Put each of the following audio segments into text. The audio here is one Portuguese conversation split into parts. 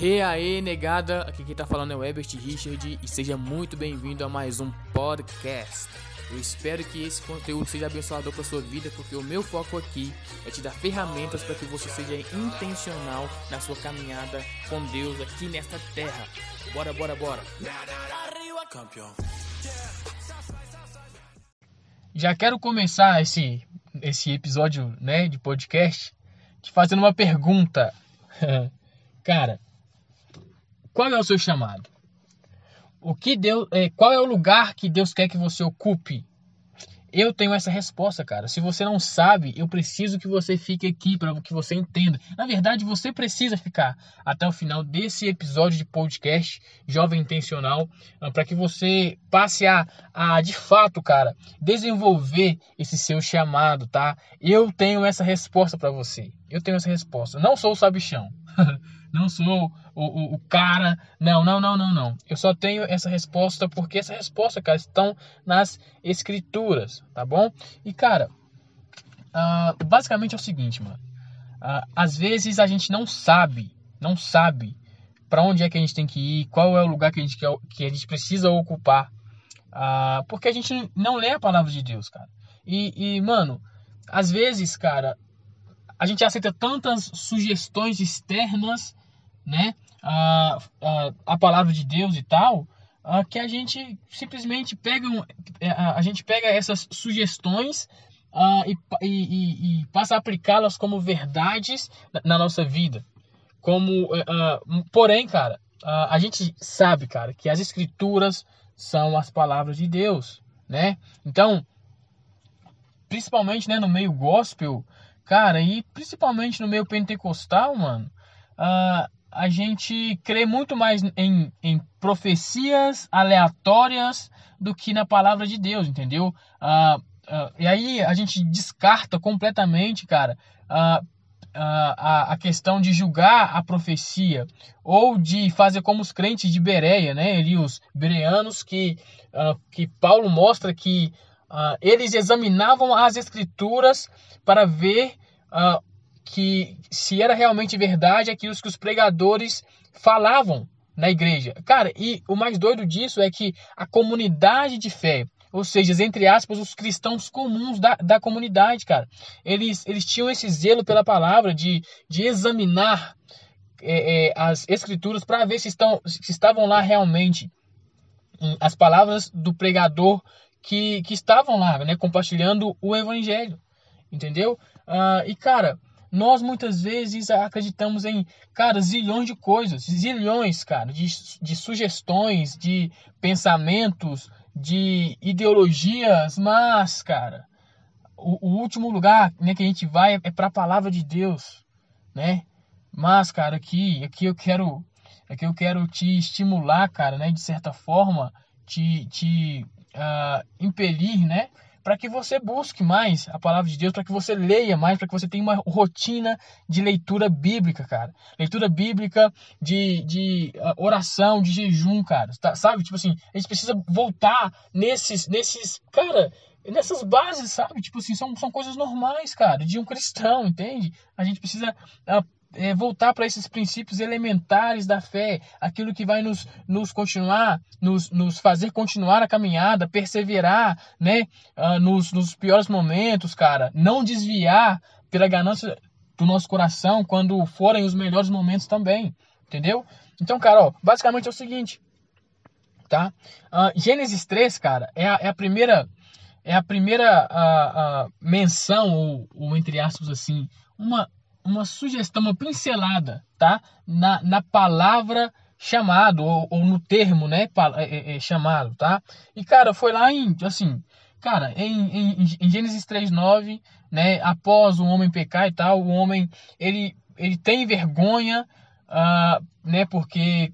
E aí, negada, aqui quem tá falando é o Ebert Richard e seja muito bem-vindo a mais um podcast. Eu espero que esse conteúdo seja abençoador para sua vida, porque o meu foco aqui é te dar ferramentas para que você seja intencional na sua caminhada com Deus aqui nesta terra. Bora, bora, bora. Já quero começar esse esse episódio, né, de podcast te fazendo uma pergunta. Cara, qual é o seu chamado? O que Deus, é, qual é o lugar que Deus quer que você ocupe? Eu tenho essa resposta, cara. Se você não sabe, eu preciso que você fique aqui para que você entenda. Na verdade, você precisa ficar até o final desse episódio de podcast Jovem Intencional ah, para que você passe a, a, de fato, cara, desenvolver esse seu chamado, tá? Eu tenho essa resposta para você. Eu tenho essa resposta. Não sou o sabichão. não sou o, o, o, cara. Não, não, não, não, não. Eu só tenho essa resposta porque essa resposta, cara, estão nas escrituras, tá bom? E, cara, uh, basicamente é o seguinte, mano. Uh, às vezes a gente não sabe, não sabe para onde é que a gente tem que ir, qual é o lugar que a gente, quer, que a gente precisa ocupar. Uh, porque a gente não lê a palavra de Deus, cara. E, e, mano, às vezes, cara, a gente aceita tantas sugestões externas né, a, a, a palavra de Deus e tal, a, que a gente simplesmente pega, é, a, a gente pega essas sugestões e, e, e, passa a aplicá-las como verdades na, na, nossa vida. Como, é, porém, cara, a gente sabe, cara, que as escrituras são as palavras de Deus, né? Então, principalmente né, no meio gospel, cara, e principalmente no meio pentecostal, mano, uh, a gente crê muito mais em, em profecias aleatórias do que na palavra de Deus, entendeu? Ah, ah, e aí a gente descarta completamente, cara, ah, a, a questão de julgar a profecia ou de fazer como os crentes de Bereia, né? Ali os bereanos que, que Paulo mostra que eles examinavam as escrituras para ver que se era realmente verdade aquilo que os pregadores falavam na igreja. Cara, e o mais doido disso é que a comunidade de fé, ou seja, entre aspas, os cristãos comuns da, da comunidade, cara, eles, eles tinham esse zelo pela palavra de, de examinar é, é, as escrituras para ver se, estão, se estavam lá realmente as palavras do pregador que, que estavam lá, né, compartilhando o evangelho, entendeu? Uh, e cara, nós muitas vezes acreditamos em, cara, zilhões de coisas, zilhões, cara, de, de sugestões, de pensamentos, de ideologias, mas, cara, o, o último lugar né, que a gente vai é para a palavra de Deus, né? Mas, cara, aqui, aqui eu quero, aqui eu quero te estimular, cara, né, de certa forma, te, te uh, impelir, né, para que você busque mais a palavra de Deus, para que você leia mais, para que você tenha uma rotina de leitura bíblica, cara. Leitura bíblica, de, de uh, oração, de jejum, cara. Tá, sabe? Tipo assim, a gente precisa voltar nesses, nesses, cara, nessas bases, sabe? Tipo assim, são, são coisas normais, cara, de um cristão, entende? A gente precisa uh, é, voltar para esses princípios elementares da fé, aquilo que vai nos, nos continuar, nos, nos fazer continuar a caminhada, perseverar, né, uh, nos, nos piores momentos, cara, não desviar pela ganância do nosso coração quando forem os melhores momentos também, entendeu? Então, cara, ó, basicamente é o seguinte, tá? Uh, Gênesis 3, cara, é a, é a primeira é a primeira a, a menção ou, ou entre aspas assim, uma uma sugestão, uma pincelada, tá? Na, na palavra chamado, ou, ou no termo, né? É, é, é, chamado, tá? E, cara, foi lá em, assim, cara, em, em, em Gênesis 3.9, né? Após o homem pecar e tal, o homem, ele, ele tem vergonha, uh, né? Porque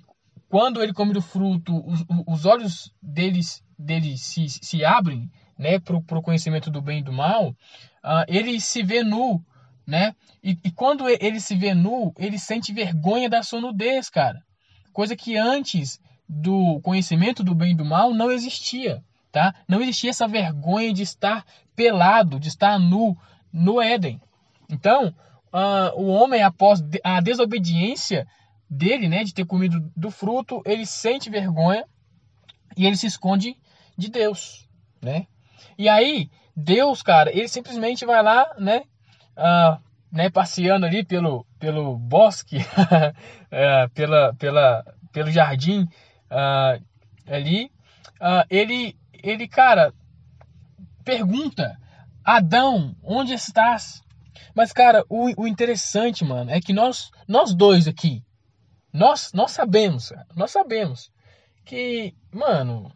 quando ele come do fruto, os, os olhos deles, dele se, se abrem, né? Para o conhecimento do bem e do mal, uh, ele se vê nu, né? E, e, quando ele se vê nu, ele sente vergonha da sua nudez, cara. Coisa que antes do conhecimento do bem e do mal não existia, tá? Não existia essa vergonha de estar pelado, de estar nu no Éden. Então, uh, o homem, após a desobediência dele, né, de ter comido do fruto, ele sente vergonha e ele se esconde de Deus, né? E aí, Deus, cara, ele simplesmente vai lá, né, uh, né passeando ali pelo, pelo bosque, uh, pela, pela, pelo jardim uh, ali, ele, ele, cara, pergunta, Adão, onde estás? Mas, cara, o, o interessante, mano, é que nós, nós dois aqui, nós, nós sabemos, nós sabemos que, mano,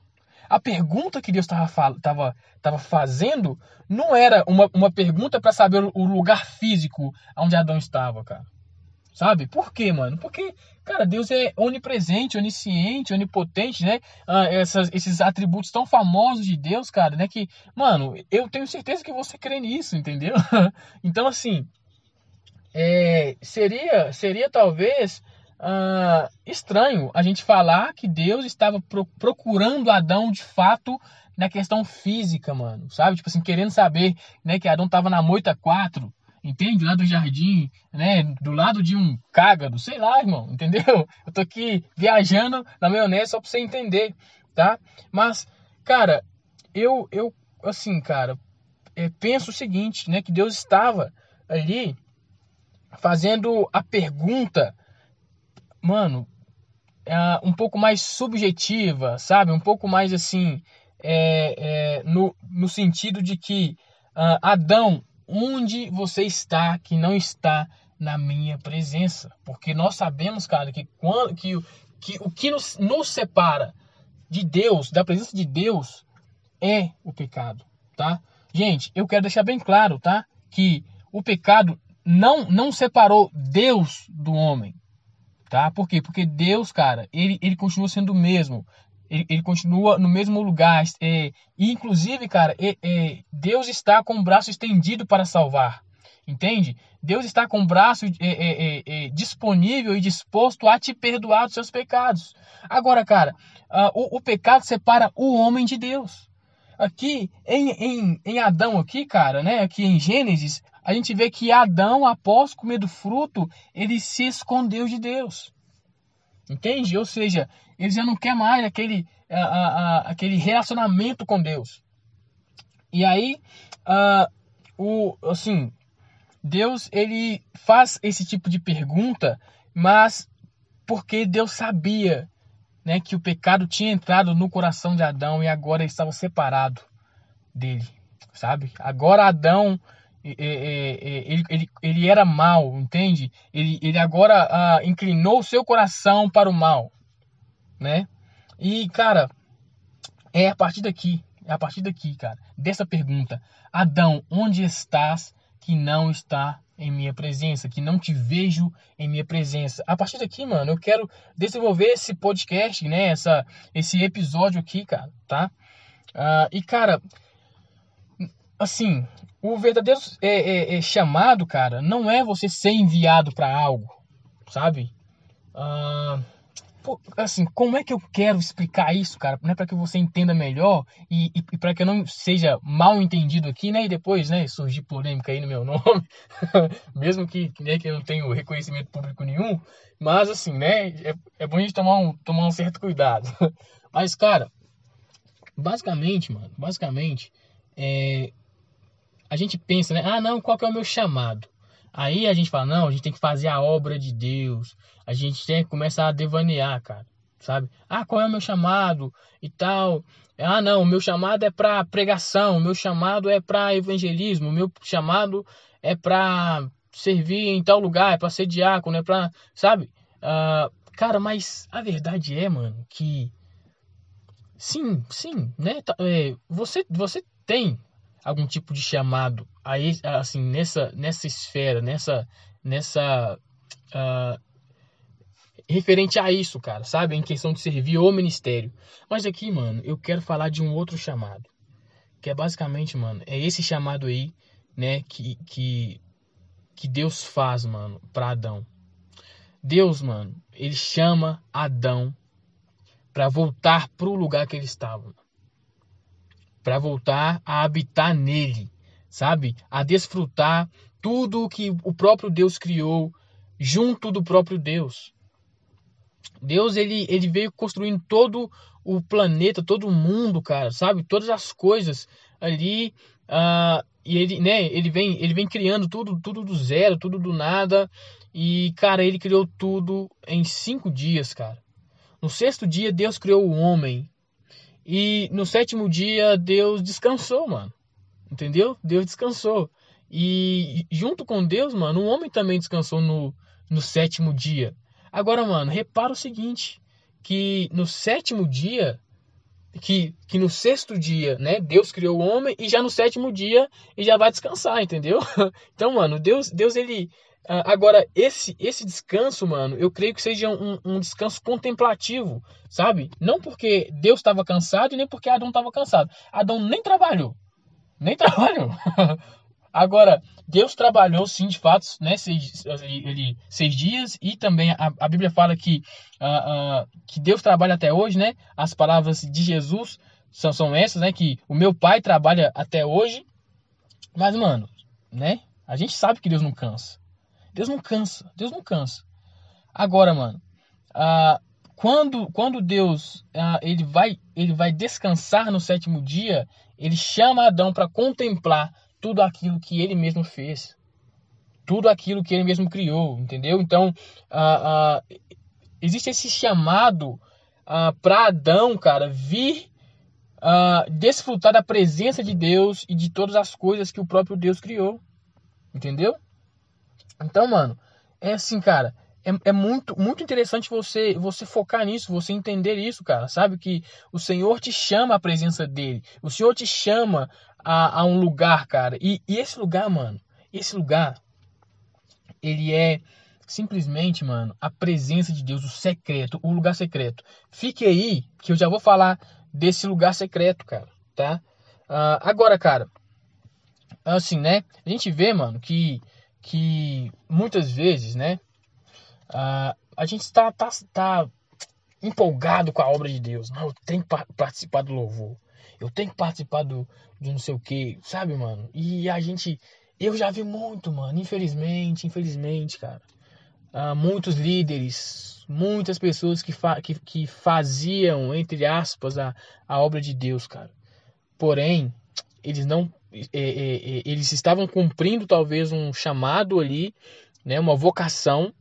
a pergunta que Deus estava tava, tava fazendo não era uma, uma pergunta para saber o lugar físico onde Adão estava, cara. Sabe? Por quê, mano? Porque, cara, Deus é onipresente, onisciente, onipotente, né? Ah, essas, esses atributos tão famosos de Deus, cara, né? Que, mano, eu tenho certeza que você crê nisso, entendeu? então, assim, é, seria, seria talvez uh, estranho a gente falar que Deus estava pro, procurando Adão de fato na questão física, mano, sabe? Tipo assim, querendo saber, né, que Adão estava na moita 4, entende? Lá do jardim, né? Do lado de um cágado, sei lá, irmão, entendeu? Eu tô aqui viajando na maionese só pra você entender, tá? Mas, cara, eu, eu assim, cara, é, penso o seguinte, né? Que Deus estava ali fazendo a pergunta, mano, é, um pouco mais subjetiva, sabe? Um pouco mais assim, é, é, no, no sentido de que uh, Adão onde você está que não está na minha presença. Porque nós sabemos, cara, que, quando, que, que o que nos, nos separa de Deus, da presença de Deus, é o pecado, tá? Gente, eu quero deixar bem claro, tá? Que o pecado não não separou Deus do homem, tá? Por quê? Porque Deus, cara, ele, ele continua sendo o mesmo ele, ele continua no mesmo lugar. É, e inclusive, cara, é, é, Deus está com o braço estendido para salvar. Entende? Deus está com o braço é, é, é, disponível e disposto a te perdoar os seus pecados. Agora, cara, uh, o, o, pecado separa o homem de Deus. Aqui em, em, em Adão, aqui, cara, né? Aqui em Gênesis, a gente vê que Adão, após comer do fruto, ele se escondeu de Deus. Entende? Ou seja, ele já não quer mais aquele, a, a, aquele relacionamento com Deus. E aí, uh, o, assim, Deus ele faz esse tipo de pergunta, mas porque Deus sabia né, que o pecado tinha entrado no coração de Adão e agora ele estava separado dele, sabe? Agora Adão ele, ele, ele era mal, entende? Ele, ele agora ah, inclinou seu coração para o mal, né? E, cara, é a partir daqui, é a partir daqui, cara, dessa pergunta: Adão, onde estás que não está em minha presença, que não te vejo em minha presença? A partir daqui, mano, eu quero desenvolver esse podcast, né? Essa, esse episódio aqui, cara, tá? Uh, e, cara, assim, o verdadeiro é, é, é chamado, cara, não é você ser enviado para algo, sabe? Ah, assim, como é que eu quero explicar isso, cara, né, para que você entenda melhor e, e, e para que eu não seja mal entendido aqui, né? E depois, né, surgir polêmica aí no meu nome, mesmo que, né, que eu não tenho reconhecimento público nenhum, mas assim, né, é, é bom a gente tomar um, tomar um certo cuidado. mas, cara, basicamente, mano, basicamente, é, a gente pensa, né? Ah, não, qual que é o meu chamado? Aí a gente fala, não, a gente tem que fazer a obra de Deus. A gente tem que começar a devanear, cara. Sabe? Ah, qual é o meu chamado e tal? Ah, não, o meu chamado é para pregação, o meu chamado é para evangelismo, o meu chamado é para servir em tal lugar, é para ser diácono, é para, sabe? Uh, cara, mas a verdade é, mano, que sim, sim, né? Tá, é, você, você tem algum tipo de chamado. Aí assim nessa nessa esfera nessa nessa uh, referente a isso cara sabe? Em questão de servir o ministério. Mas aqui mano eu quero falar de um outro chamado. Que é basicamente mano é esse chamado aí né que que que Deus faz mano para Adão. Deus mano ele chama Adão para voltar pro lugar que ele estava para voltar a habitar nele, sabe? A desfrutar tudo o que o próprio Deus criou junto do próprio Deus. Deus ele, ele veio construindo todo o planeta, todo o mundo, cara, sabe? Todas as coisas ali. Uh, e ele, né, ele vem, ele vem criando tudo, tudo do zero, tudo do nada. E, cara, ele criou tudo em cinco dias, cara. No sexto dia, Deus criou o homem. E no sétimo dia, Deus descansou, mano. Entendeu? Deus descansou. E junto com Deus, mano, o homem também descansou no, no sétimo dia. Agora, mano, repara o seguinte: que no sétimo dia, que, que no sexto dia, né, Deus criou o homem e já no sétimo dia ele já vai descansar, entendeu? Então, mano, Deus, Deus ele. Agora, esse esse descanso, mano, eu creio que seja um, um descanso contemplativo, sabe? Não porque Deus estava cansado e nem porque Adão estava cansado. Adão nem trabalhou. Nem trabalhou. Agora, Deus trabalhou sim, de fato, né, seis, ele, seis dias, e também a, a Bíblia fala que, uh, uh, que Deus trabalha até hoje, né? As palavras de Jesus são, são essas, né? Que o meu pai trabalha até hoje. Mas, mano, né? A gente sabe que Deus não cansa. Deus não cansa. Deus não cansa. Agora, mano, uh, quando, quando Deus ele, vai, ele vai descansar no sétimo dia, ele chama Adão para contemplar tudo aquilo que ele mesmo fez, tudo aquilo que ele mesmo criou, entendeu? Então, ah, existe esse chamado ah, para Adão, cara, vir desfrutar da presença de Deus e de todas as coisas que o próprio Deus criou, entendeu? Então, mano, é assim, cara. É, é, muito, muito interessante você você focar nisso, você entender isso, cara. Sabe que o Senhor te chama à presença dele. O Senhor te chama a, a um lugar, cara. E, e esse lugar, mano, esse lugar, ele é simplesmente, mano, a presença de Deus, o secreto, o lugar secreto. Fique aí, que eu já vou falar desse lugar secreto, cara, tá? Uh, agora, cara, assim, né? A gente vê, mano, que, que muitas vezes, né? Uh, a gente está tá, tá empolgado com a obra de Deus. Não, eu tenho que participar do louvor. Eu tenho que participar do, do não sei o que, sabe, mano? E a gente. Eu já vi muito, mano. Infelizmente, infelizmente, cara. Uh, muitos líderes, muitas pessoas que, fa que, que faziam, entre aspas, a, a obra de Deus, cara. Porém, eles não. É, é, é, eles estavam cumprindo talvez um chamado ali, né, uma vocação,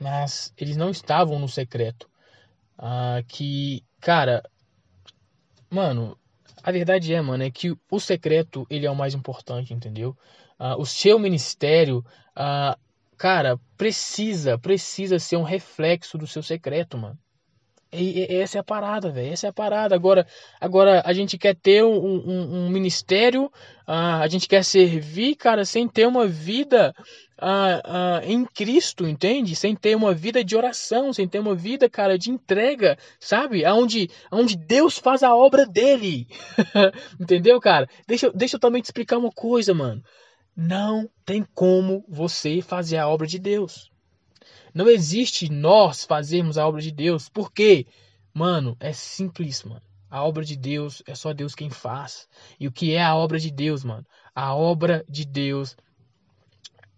mas eles não estavam no secreto. Uh, que, cara, mano, a verdade é, mano, é que o secreto ele é o mais importante, entendeu? Uh, o seu ministério, uh, cara, precisa, precisa ser um reflexo do seu secreto, mano. E, e, essa é a parada, velho. Essa é a parada. Agora, agora a gente quer ter um, um, um ministério, uh, a gente quer servir, cara, sem ter uma vida uh, uh, em Cristo, entende? Sem ter uma vida de oração, sem ter uma vida, cara, de entrega, sabe? Aonde, aonde Deus faz a obra dele. Entendeu, cara? Deixa, deixa eu também te explicar uma coisa, mano. Não tem como você fazer a obra de Deus. Não existe nós fazermos a obra de Deus. Por quê? Mano, é simples, mano. A obra de Deus é só Deus quem faz. E o que é a obra de Deus, mano? A obra de Deus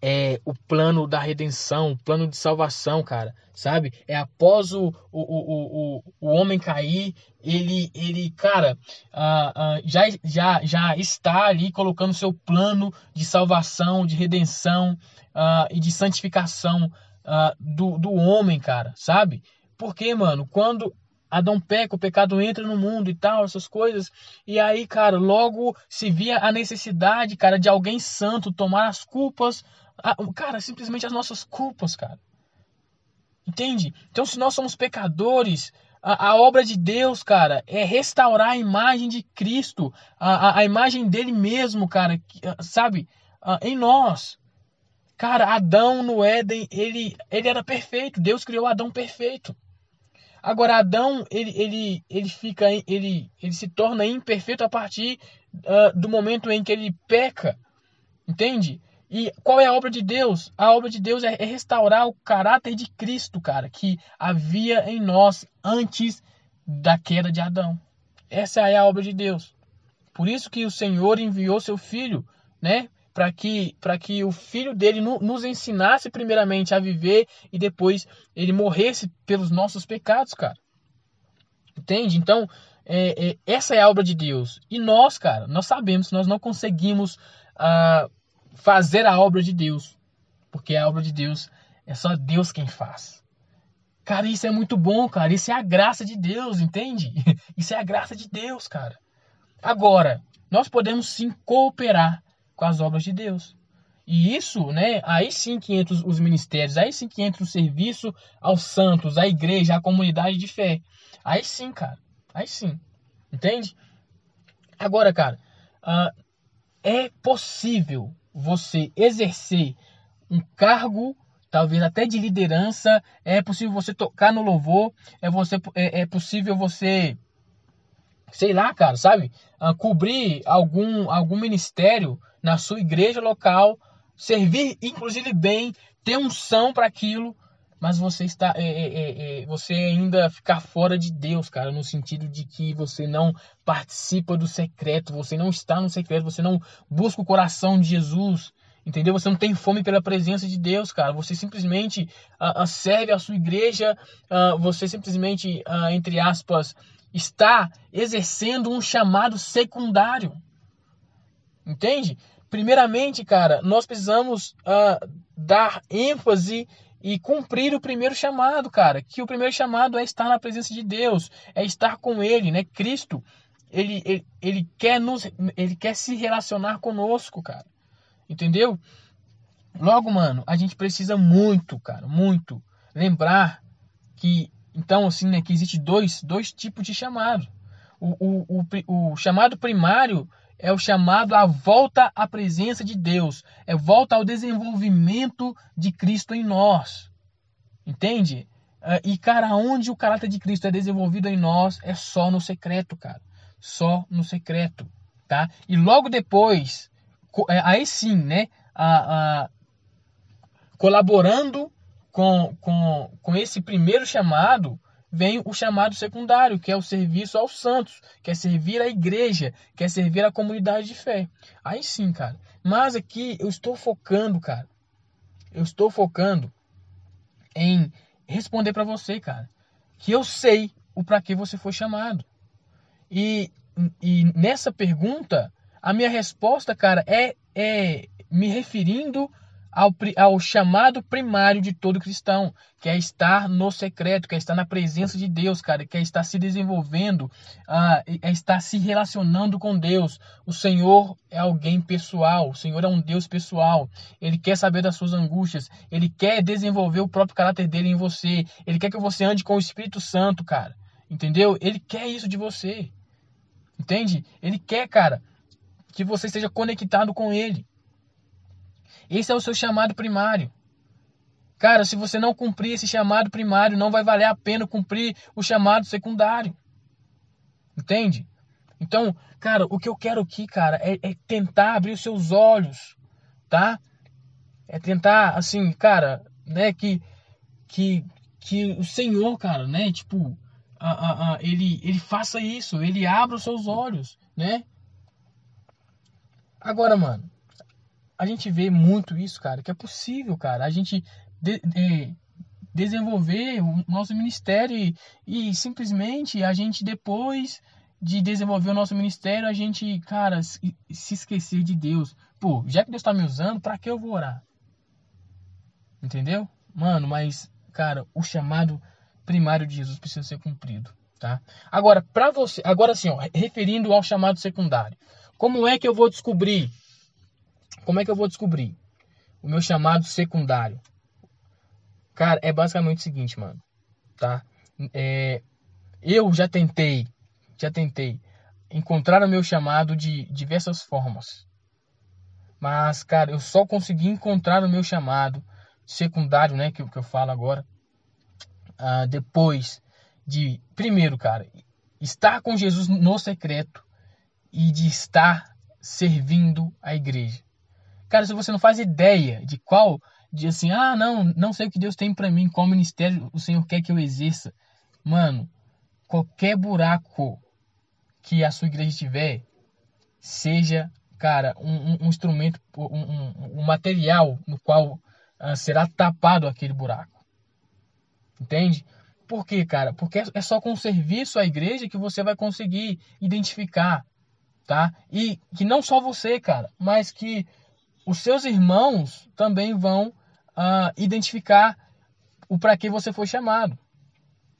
é o plano da redenção, o plano de salvação, cara, sabe? É após o, o, o, o, o homem cair, ele, ele cara, uh, uh, já, já, já está ali colocando seu plano de salvação, de redenção uh, e de santificação uh, do, do homem, cara, sabe? Porque, mano, quando Adão peca, o pecado entra no mundo e tal, essas coisas. E aí, cara, logo se via a necessidade, cara, de alguém santo tomar as culpas, a, cara, simplesmente as nossas culpas, cara. Entende? Então, se nós somos pecadores, a, a, obra de Deus, cara, é restaurar a imagem de Cristo, a, a, a imagem dele mesmo, cara, sabe? em nós. Cara, Adão no Éden, ele, ele era perfeito. Deus criou Adão perfeito. Agora, Adão, ele, ele, ele fica, ele, ele se torna imperfeito a partir uh, do momento em que ele peca. Entende? E qual é a obra de Deus? A obra de Deus é, é restaurar o caráter de Cristo, cara, que havia em nós antes da queda de Adão. Essa é a obra de Deus. Por isso que o Senhor enviou seu filho, né? Para que, que o filho dele no, nos ensinasse primeiramente a viver e depois ele morresse pelos nossos pecados, cara. Entende? Então, é, é, essa é a obra de Deus. E nós, cara, nós sabemos que nós não conseguimos uh, fazer a obra de Deus. Porque a obra de Deus é só Deus quem faz. Cara, isso é muito bom, cara. Isso é a graça de Deus, entende? Isso é a graça de Deus, cara. Agora, nós podemos sim cooperar com as obras de Deus. E isso, né, aí sim que entra os ministérios, aí sim que entra o serviço aos santos, à igreja, à comunidade de fé. Aí sim, cara. Aí sim. Entende? Agora, cara, uh, é possível você exercer um cargo, talvez até de liderança, é possível você tocar no louvor, é, você, é, é possível você, sei lá, cara, sabe? Uh, cobrir algum, algum ministério na sua igreja local, servir inclusive bem, ter unção para aquilo, mas você está é, é, é, é, você ainda ficar fora de Deus, cara, no sentido de que você não participa do secreto, você não está no secreto, você não busca o coração de Jesus, entendeu? Você não tem fome pela presença de Deus, cara. Você simplesmente uh, uh, serve a sua igreja, uh, você simplesmente, entre aspas, está exercendo um chamado secundário, entende? Primeiramente, cara, nós precisamos dar ênfase e cumprir o primeiro chamado, cara. Que o primeiro chamado é estar na presença de Deus, é estar com Ele, né? Cristo, ele, ele, ele quer nos, ele quer se relacionar conosco, cara. Entendeu? Logo, mano, a gente precisa muito, cara, muito lembrar que, então, assim, né, que existe dois, dois tipos de chamado. O, o, o, o chamado primário é o chamado à volta à presença de Deus, é volta ao desenvolvimento de Cristo em nós. Entende? Ah, e, cara, onde o caráter de Cristo é desenvolvido em nós é só no secreto, cara. Só no secreto, tá? E logo depois, é, aí sim, né? A, a, colaborando com, com, com esse primeiro chamado, vem o chamado secundário, que é o serviço aos santos, que é servir a igreja, que é servir a comunidade de fé. Aí sim, cara. Mas aqui eu estou focando, cara. Eu estou focando em responder para você, cara, que eu sei o para que você foi chamado. E, e nessa pergunta, a minha resposta, cara, é, é me referindo ao, ao chamado primário de todo cristão, que é estar no secreto, que é estar na presença de Deus, cara, que é estar se desenvolvendo, uh, é estar se relacionando com Deus. O Senhor é alguém pessoal, o Senhor é um Deus pessoal. Ele quer saber das suas angústias, ele quer desenvolver o próprio caráter dele em você, ele quer que você ande com o Espírito Santo, cara. Entendeu? Ele quer isso de você. Entende? Ele quer, cara, que você esteja conectado com ele. Esse é o seu chamado primário. Cara, se você não cumprir esse chamado primário, não vai valer a pena cumprir o chamado secundário. Entende? Então, cara, o que eu quero aqui, cara, é, é tentar abrir os seus olhos, tá? É tentar, assim, cara, né, que, que, que o Senhor, cara, né, tipo, a, a, a, ele, ele faça isso, ele abra os seus olhos, né? Agora, mano, a gente vê muito isso, cara, que é possível, cara, a gente de, de, desenvolver o nosso ministério e, e, simplesmente a gente depois de desenvolver o nosso ministério, a gente, cara, se, se esquecer de Deus. Pô, já que Deus tá me usando, para que eu vou orar? Entendeu? Mano, mas, cara, o chamado primário de Jesus precisa ser cumprido, tá? Agora, para você, agora sim, ó, referindo ao chamado secundário. Como é que eu vou descobrir como é que eu vou descobrir o meu chamado secundário? Cara, é basicamente o seguinte, mano, tá? É, eu já tentei, já tentei encontrar o meu chamado de diversas formas. Mas, cara, eu só consegui encontrar o meu chamado secundário, né, que, que eu falo agora, uh, depois de, primeiro, cara, estar com Jesus no secreto e de estar servindo a igreja. Cara, se você não faz ideia de qual, de assim, ah, não, não sei o que Deus tem para mim, qual ministério o Senhor quer que eu exerça. Mano, qualquer buraco que a sua igreja tiver, seja cara, um, um instrumento, um, um, material no qual uh, será tapado aquele buraco. Entende? Por quê, cara? Porque é só com o serviço à igreja que você vai conseguir identificar, tá? E que não só você, cara, mas que os seus irmãos também vão uh, identificar o para que você foi chamado.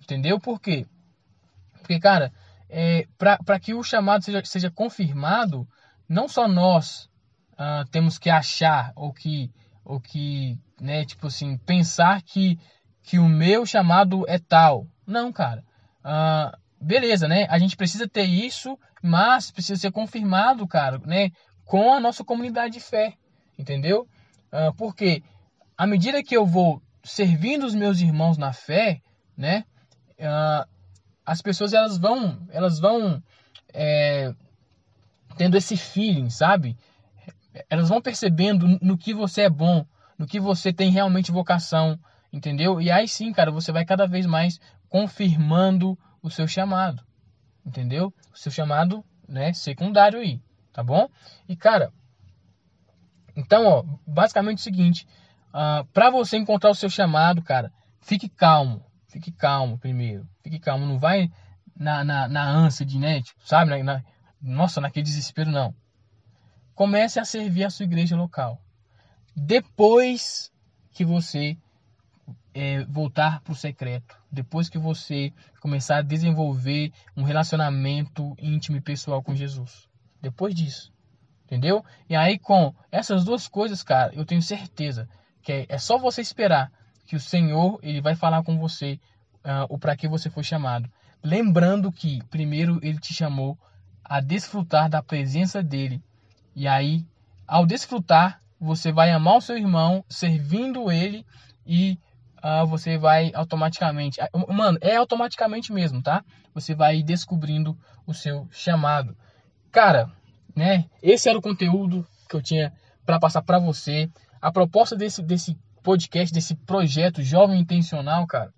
Entendeu? Por quê? Porque, cara, é, para que o chamado seja, seja confirmado, não só nós uh, temos que achar ou que, ou que né, tipo assim, pensar que que o meu chamado é tal. Não, cara. Uh, beleza, né? A gente precisa ter isso, mas precisa ser confirmado, cara, né? Com a nossa comunidade de fé, entendeu? Uh, porque à medida que eu vou servindo os meus irmãos na fé, né? Uh, as pessoas elas vão, elas vão é, tendo esse feeling, sabe? Elas vão percebendo no que você é bom, no que você tem realmente vocação, entendeu? E aí sim, cara, você vai cada vez mais confirmando o seu chamado, entendeu? O seu chamado, né, secundário aí, tá bom? E cara, então, ó, basicamente é o seguinte, uh, para você encontrar o seu chamado, cara, fique calmo, fique calmo primeiro, fique calmo, não vai na, na, na ânsia de, né, tipo, sabe, na, na, nossa, naquele desespero, não. Comece a servir a sua igreja local. Depois que você é, voltar para o secreto. Depois que você começar a desenvolver um relacionamento íntimo e pessoal com Jesus. Depois disso. Entendeu? E aí, com essas duas coisas, cara, eu tenho certeza que é, é só você esperar que o Senhor ele vai falar com você uh, o para que você foi chamado. Lembrando que, primeiro, ele te chamou a desfrutar da presença dele. E aí, ao desfrutar, você vai amar o seu irmão, servindo ele e uh, você vai automaticamente. Ah, mano, é automaticamente mesmo, tá? Você vai descobrindo o seu chamado. Cara, né? Esse era o conteúdo que eu tinha para passar para você. A proposta desse, desse podcast, desse projeto Jovem Intencional, cara,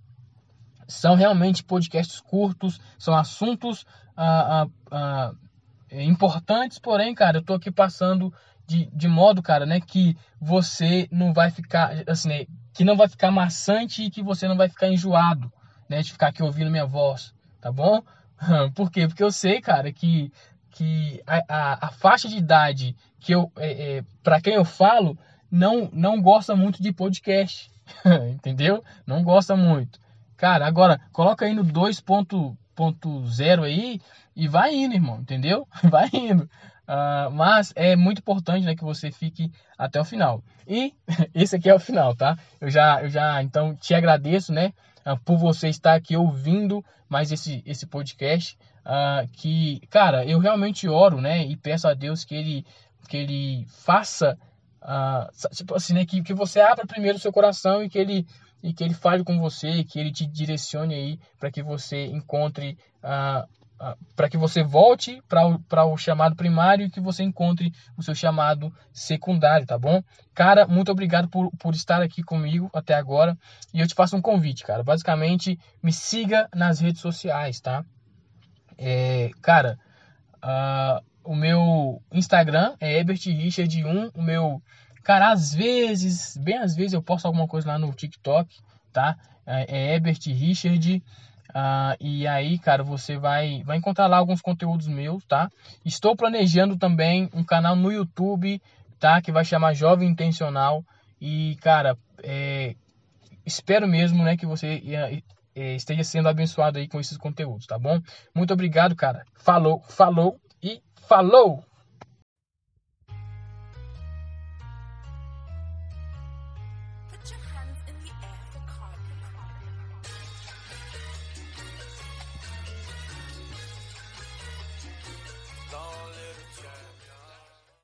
são realmente podcasts curtos, são assuntos uh, uh, importantes, porém, cara, eu tô aqui passando de, de modo, cara, né, que você não vai ficar, assim, né, que não vai ficar maçante e que você não vai ficar enjoado, né, de ficar aqui ouvindo minha voz, tá bom? Por quê? Porque eu sei, cara, que, que a, a, a faixa de idade que eu, é, é, para quem eu falo, não, não gosta muito de podcast, entendeu? Não gosta muito. Cara, agora, coloca aí no 2.0 aí e vai indo, irmão, entendeu? Vai indo. Uh, mas é muito importante né, que você fique até o final. E esse aqui é o final, tá? Eu já, eu já então te agradeço, né? Por você estar aqui ouvindo mais esse, esse podcast. Uh, que, cara, eu realmente oro, né? E peço a Deus que Ele, que ele faça. tipo assim, né? Que, que você abra primeiro o seu coração e que Ele e que ele fale com você, que ele te direcione aí para que você encontre uh, para que você volte para o chamado primário e que você encontre o seu chamado secundário, tá bom? Cara, muito obrigado por, por estar aqui comigo até agora. E eu te faço um convite, cara. Basicamente, me siga nas redes sociais, tá? É, cara, uh, o meu Instagram é ebertrichard1. O meu. Cara, às vezes, bem às vezes, eu posto alguma coisa lá no TikTok, tá? É, é Ebert Richard. Ah, e aí, cara, você vai, vai encontrar lá alguns conteúdos meus, tá? Estou planejando também um canal no YouTube, tá? Que vai chamar Jovem Intencional. E, cara, é, espero mesmo, né, que você esteja sendo abençoado aí com esses conteúdos, tá bom? Muito obrigado, cara. Falou, falou e falou!